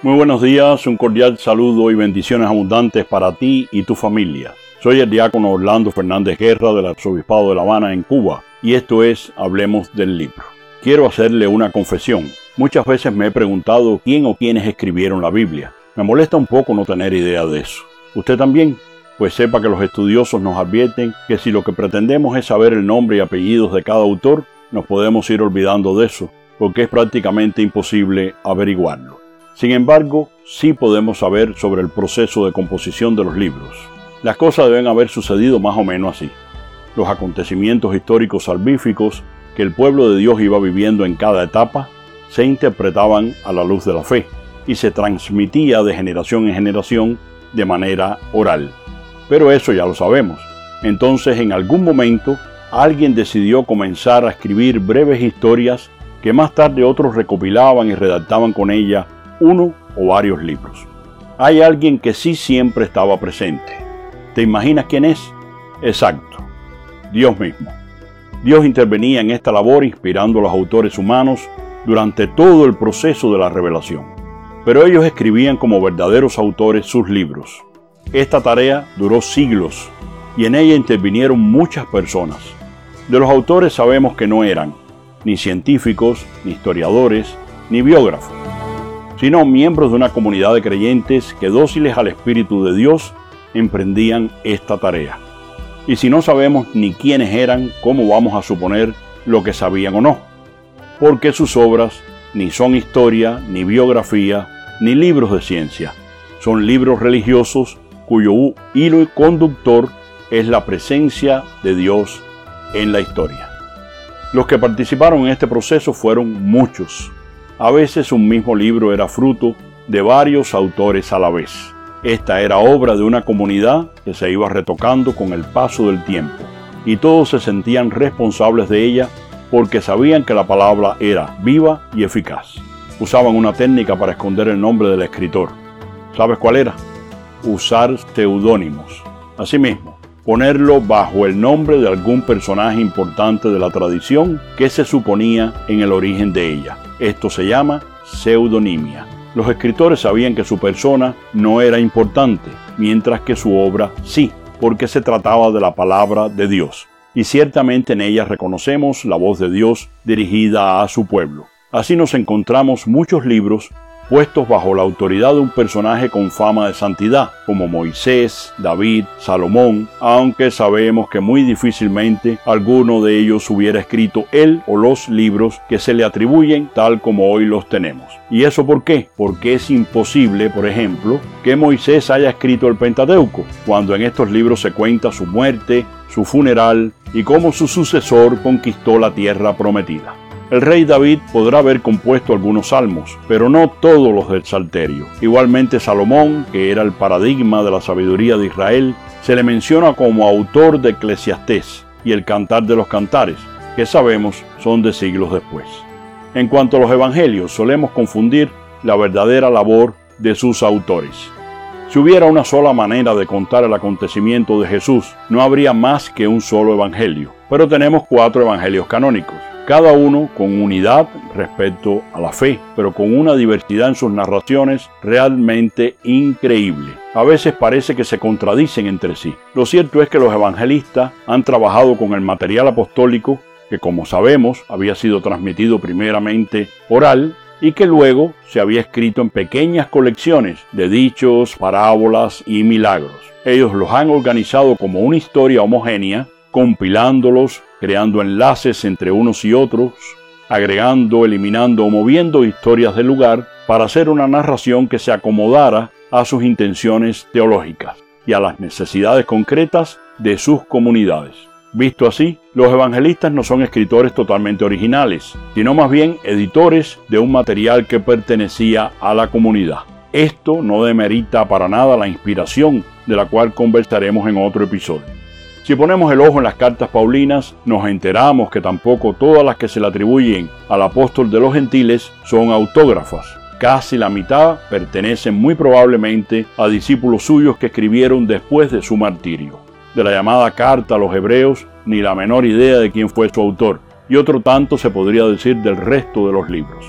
Muy buenos días, un cordial saludo y bendiciones abundantes para ti y tu familia. Soy el diácono Orlando Fernández Guerra del Arzobispado de La Habana en Cuba y esto es Hablemos del libro. Quiero hacerle una confesión. Muchas veces me he preguntado quién o quiénes escribieron la Biblia. Me molesta un poco no tener idea de eso. ¿Usted también? Pues sepa que los estudiosos nos advierten que si lo que pretendemos es saber el nombre y apellidos de cada autor, nos podemos ir olvidando de eso, porque es prácticamente imposible averiguarlo. Sin embargo, sí podemos saber sobre el proceso de composición de los libros. Las cosas deben haber sucedido más o menos así. Los acontecimientos históricos salvíficos que el pueblo de Dios iba viviendo en cada etapa se interpretaban a la luz de la fe y se transmitía de generación en generación de manera oral. Pero eso ya lo sabemos. Entonces en algún momento alguien decidió comenzar a escribir breves historias que más tarde otros recopilaban y redactaban con ella uno o varios libros. Hay alguien que sí siempre estaba presente. ¿Te imaginas quién es? Exacto, Dios mismo. Dios intervenía en esta labor inspirando a los autores humanos durante todo el proceso de la revelación. Pero ellos escribían como verdaderos autores sus libros. Esta tarea duró siglos y en ella intervinieron muchas personas. De los autores sabemos que no eran ni científicos, ni historiadores, ni biógrafos sino miembros de una comunidad de creyentes que dóciles al Espíritu de Dios emprendían esta tarea. Y si no sabemos ni quiénes eran, ¿cómo vamos a suponer lo que sabían o no? Porque sus obras ni son historia, ni biografía, ni libros de ciencia. Son libros religiosos cuyo hilo y conductor es la presencia de Dios en la historia. Los que participaron en este proceso fueron muchos, a veces un mismo libro era fruto de varios autores a la vez. Esta era obra de una comunidad que se iba retocando con el paso del tiempo, y todos se sentían responsables de ella porque sabían que la palabra era viva y eficaz. Usaban una técnica para esconder el nombre del escritor. ¿Sabes cuál era? Usar seudónimos. Asimismo, ponerlo bajo el nombre de algún personaje importante de la tradición que se suponía en el origen de ella. Esto se llama pseudonimia. Los escritores sabían que su persona no era importante, mientras que su obra sí, porque se trataba de la palabra de Dios. Y ciertamente en ella reconocemos la voz de Dios dirigida a su pueblo. Así nos encontramos muchos libros puestos bajo la autoridad de un personaje con fama de santidad, como Moisés, David, Salomón, aunque sabemos que muy difícilmente alguno de ellos hubiera escrito él o los libros que se le atribuyen tal como hoy los tenemos. ¿Y eso por qué? Porque es imposible, por ejemplo, que Moisés haya escrito el Pentateuco, cuando en estos libros se cuenta su muerte, su funeral y cómo su sucesor conquistó la tierra prometida. El rey David podrá haber compuesto algunos salmos, pero no todos los del Salterio. Igualmente Salomón, que era el paradigma de la sabiduría de Israel, se le menciona como autor de Eclesiastés y el Cantar de los Cantares, que sabemos son de siglos después. En cuanto a los evangelios, solemos confundir la verdadera labor de sus autores. Si hubiera una sola manera de contar el acontecimiento de Jesús, no habría más que un solo evangelio, pero tenemos cuatro evangelios canónicos cada uno con unidad respecto a la fe, pero con una diversidad en sus narraciones realmente increíble. A veces parece que se contradicen entre sí. Lo cierto es que los evangelistas han trabajado con el material apostólico que como sabemos había sido transmitido primeramente oral y que luego se había escrito en pequeñas colecciones de dichos, parábolas y milagros. Ellos los han organizado como una historia homogénea, compilándolos creando enlaces entre unos y otros, agregando, eliminando o moviendo historias del lugar para hacer una narración que se acomodara a sus intenciones teológicas y a las necesidades concretas de sus comunidades. Visto así, los evangelistas no son escritores totalmente originales, sino más bien editores de un material que pertenecía a la comunidad. Esto no demerita para nada la inspiración de la cual conversaremos en otro episodio. Si ponemos el ojo en las cartas paulinas, nos enteramos que tampoco todas las que se le atribuyen al apóstol de los gentiles son autógrafas. Casi la mitad pertenecen muy probablemente a discípulos suyos que escribieron después de su martirio. De la llamada carta a los hebreos, ni la menor idea de quién fue su autor, y otro tanto se podría decir del resto de los libros.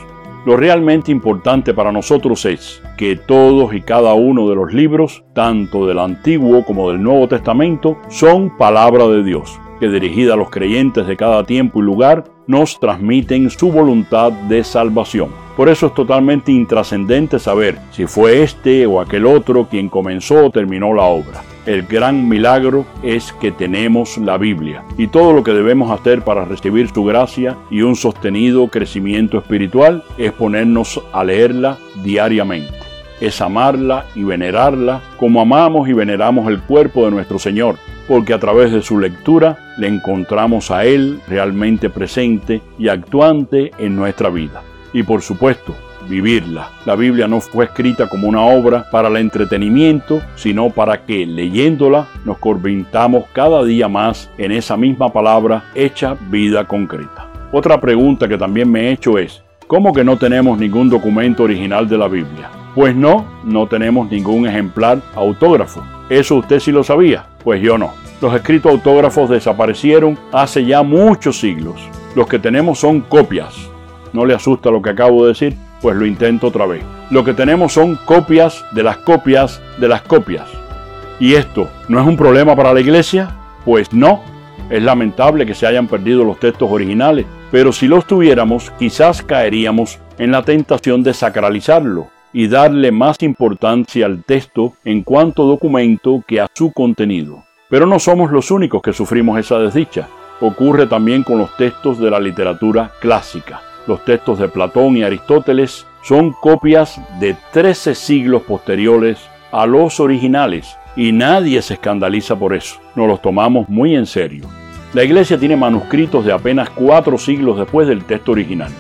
Lo realmente importante para nosotros es que todos y cada uno de los libros, tanto del Antiguo como del Nuevo Testamento, son palabra de Dios, que dirigida a los creyentes de cada tiempo y lugar, nos transmiten su voluntad de salvación. Por eso es totalmente intrascendente saber si fue este o aquel otro quien comenzó o terminó la obra. El gran milagro es que tenemos la Biblia y todo lo que debemos hacer para recibir su gracia y un sostenido crecimiento espiritual es ponernos a leerla diariamente. Es amarla y venerarla como amamos y veneramos el cuerpo de nuestro Señor, porque a través de su lectura le encontramos a Él realmente presente y actuante en nuestra vida y por supuesto vivirla. La Biblia no fue escrita como una obra para el entretenimiento, sino para que leyéndola nos convirtamos cada día más en esa misma palabra hecha vida concreta. Otra pregunta que también me he hecho es, ¿cómo que no tenemos ningún documento original de la Biblia? Pues no, no tenemos ningún ejemplar autógrafo. ¿Eso usted sí lo sabía? Pues yo no. Los escritos autógrafos desaparecieron hace ya muchos siglos. Los que tenemos son copias, ¿No le asusta lo que acabo de decir? Pues lo intento otra vez. Lo que tenemos son copias de las copias de las copias. ¿Y esto no es un problema para la iglesia? Pues no. Es lamentable que se hayan perdido los textos originales, pero si los tuviéramos, quizás caeríamos en la tentación de sacralizarlo y darle más importancia al texto en cuanto documento que a su contenido. Pero no somos los únicos que sufrimos esa desdicha. Ocurre también con los textos de la literatura clásica. Los textos de Platón y Aristóteles son copias de 13 siglos posteriores a los originales y nadie se escandaliza por eso. Nos los tomamos muy en serio. La iglesia tiene manuscritos de apenas cuatro siglos después del texto original.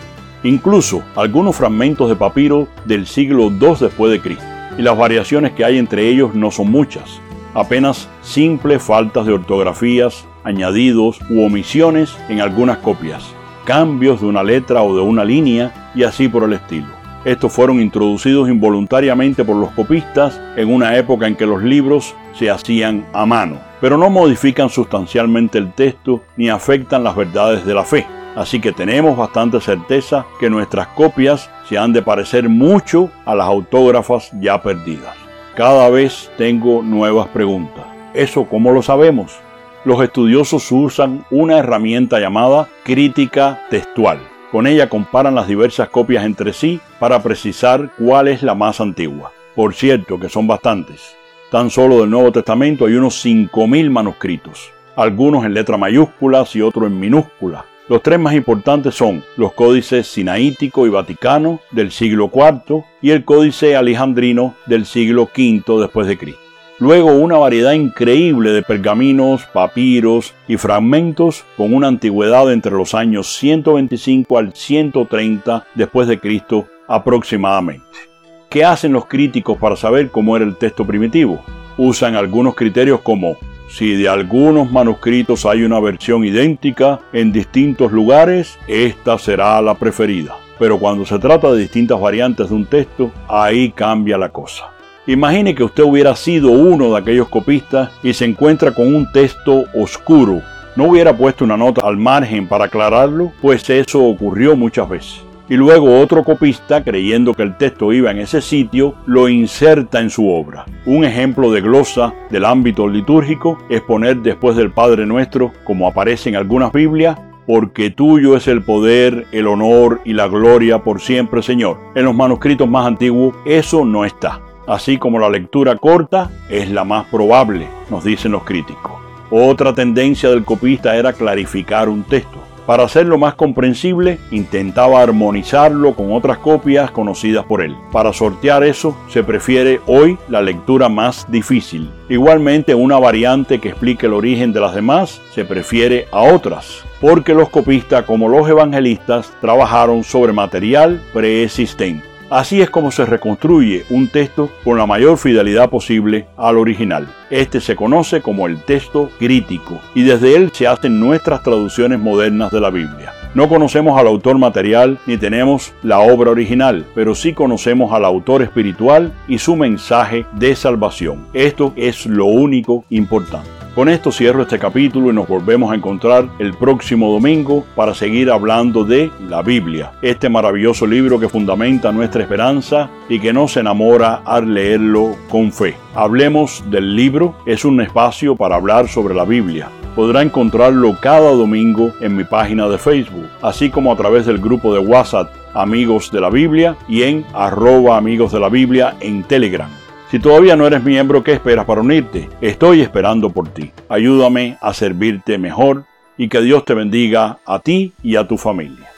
Incluso algunos fragmentos de papiro del siglo II después de Cristo. Y las variaciones que hay entre ellos no son muchas. Apenas simples faltas de ortografías, añadidos u omisiones en algunas copias cambios de una letra o de una línea y así por el estilo. Estos fueron introducidos involuntariamente por los copistas en una época en que los libros se hacían a mano, pero no modifican sustancialmente el texto ni afectan las verdades de la fe. Así que tenemos bastante certeza que nuestras copias se han de parecer mucho a las autógrafas ya perdidas. Cada vez tengo nuevas preguntas. ¿Eso cómo lo sabemos? Los estudiosos usan una herramienta llamada crítica textual. Con ella comparan las diversas copias entre sí para precisar cuál es la más antigua. Por cierto, que son bastantes. Tan solo del Nuevo Testamento hay unos 5.000 manuscritos, algunos en letra mayúsculas y otros en minúsculas. Los tres más importantes son los códices sinaítico y vaticano del siglo IV y el códice alejandrino del siglo V después de Cristo. Luego una variedad increíble de pergaminos, papiros y fragmentos con una antigüedad entre los años 125 al 130 después de Cristo aproximadamente. ¿Qué hacen los críticos para saber cómo era el texto primitivo? Usan algunos criterios como si de algunos manuscritos hay una versión idéntica en distintos lugares, esta será la preferida. Pero cuando se trata de distintas variantes de un texto, ahí cambia la cosa. Imagine que usted hubiera sido uno de aquellos copistas y se encuentra con un texto oscuro. ¿No hubiera puesto una nota al margen para aclararlo? Pues eso ocurrió muchas veces. Y luego otro copista, creyendo que el texto iba en ese sitio, lo inserta en su obra. Un ejemplo de glosa del ámbito litúrgico es poner después del Padre Nuestro, como aparece en algunas Biblias, porque tuyo es el poder, el honor y la gloria por siempre, Señor. En los manuscritos más antiguos eso no está así como la lectura corta es la más probable, nos dicen los críticos. Otra tendencia del copista era clarificar un texto. Para hacerlo más comprensible, intentaba armonizarlo con otras copias conocidas por él. Para sortear eso, se prefiere hoy la lectura más difícil. Igualmente, una variante que explique el origen de las demás se prefiere a otras, porque los copistas, como los evangelistas, trabajaron sobre material preexistente. Así es como se reconstruye un texto con la mayor fidelidad posible al original. Este se conoce como el texto crítico y desde él se hacen nuestras traducciones modernas de la Biblia. No conocemos al autor material ni tenemos la obra original, pero sí conocemos al autor espiritual y su mensaje de salvación. Esto es lo único importante. Con esto cierro este capítulo y nos volvemos a encontrar el próximo domingo para seguir hablando de la Biblia, este maravilloso libro que fundamenta nuestra esperanza y que nos enamora al leerlo con fe. Hablemos del libro es un espacio para hablar sobre la Biblia. Podrá encontrarlo cada domingo en mi página de Facebook, así como a través del grupo de WhatsApp Amigos de la Biblia y en arroba amigos de la Biblia en Telegram. Si todavía no eres miembro, ¿qué esperas para unirte? Estoy esperando por ti. Ayúdame a servirte mejor y que Dios te bendiga a ti y a tu familia.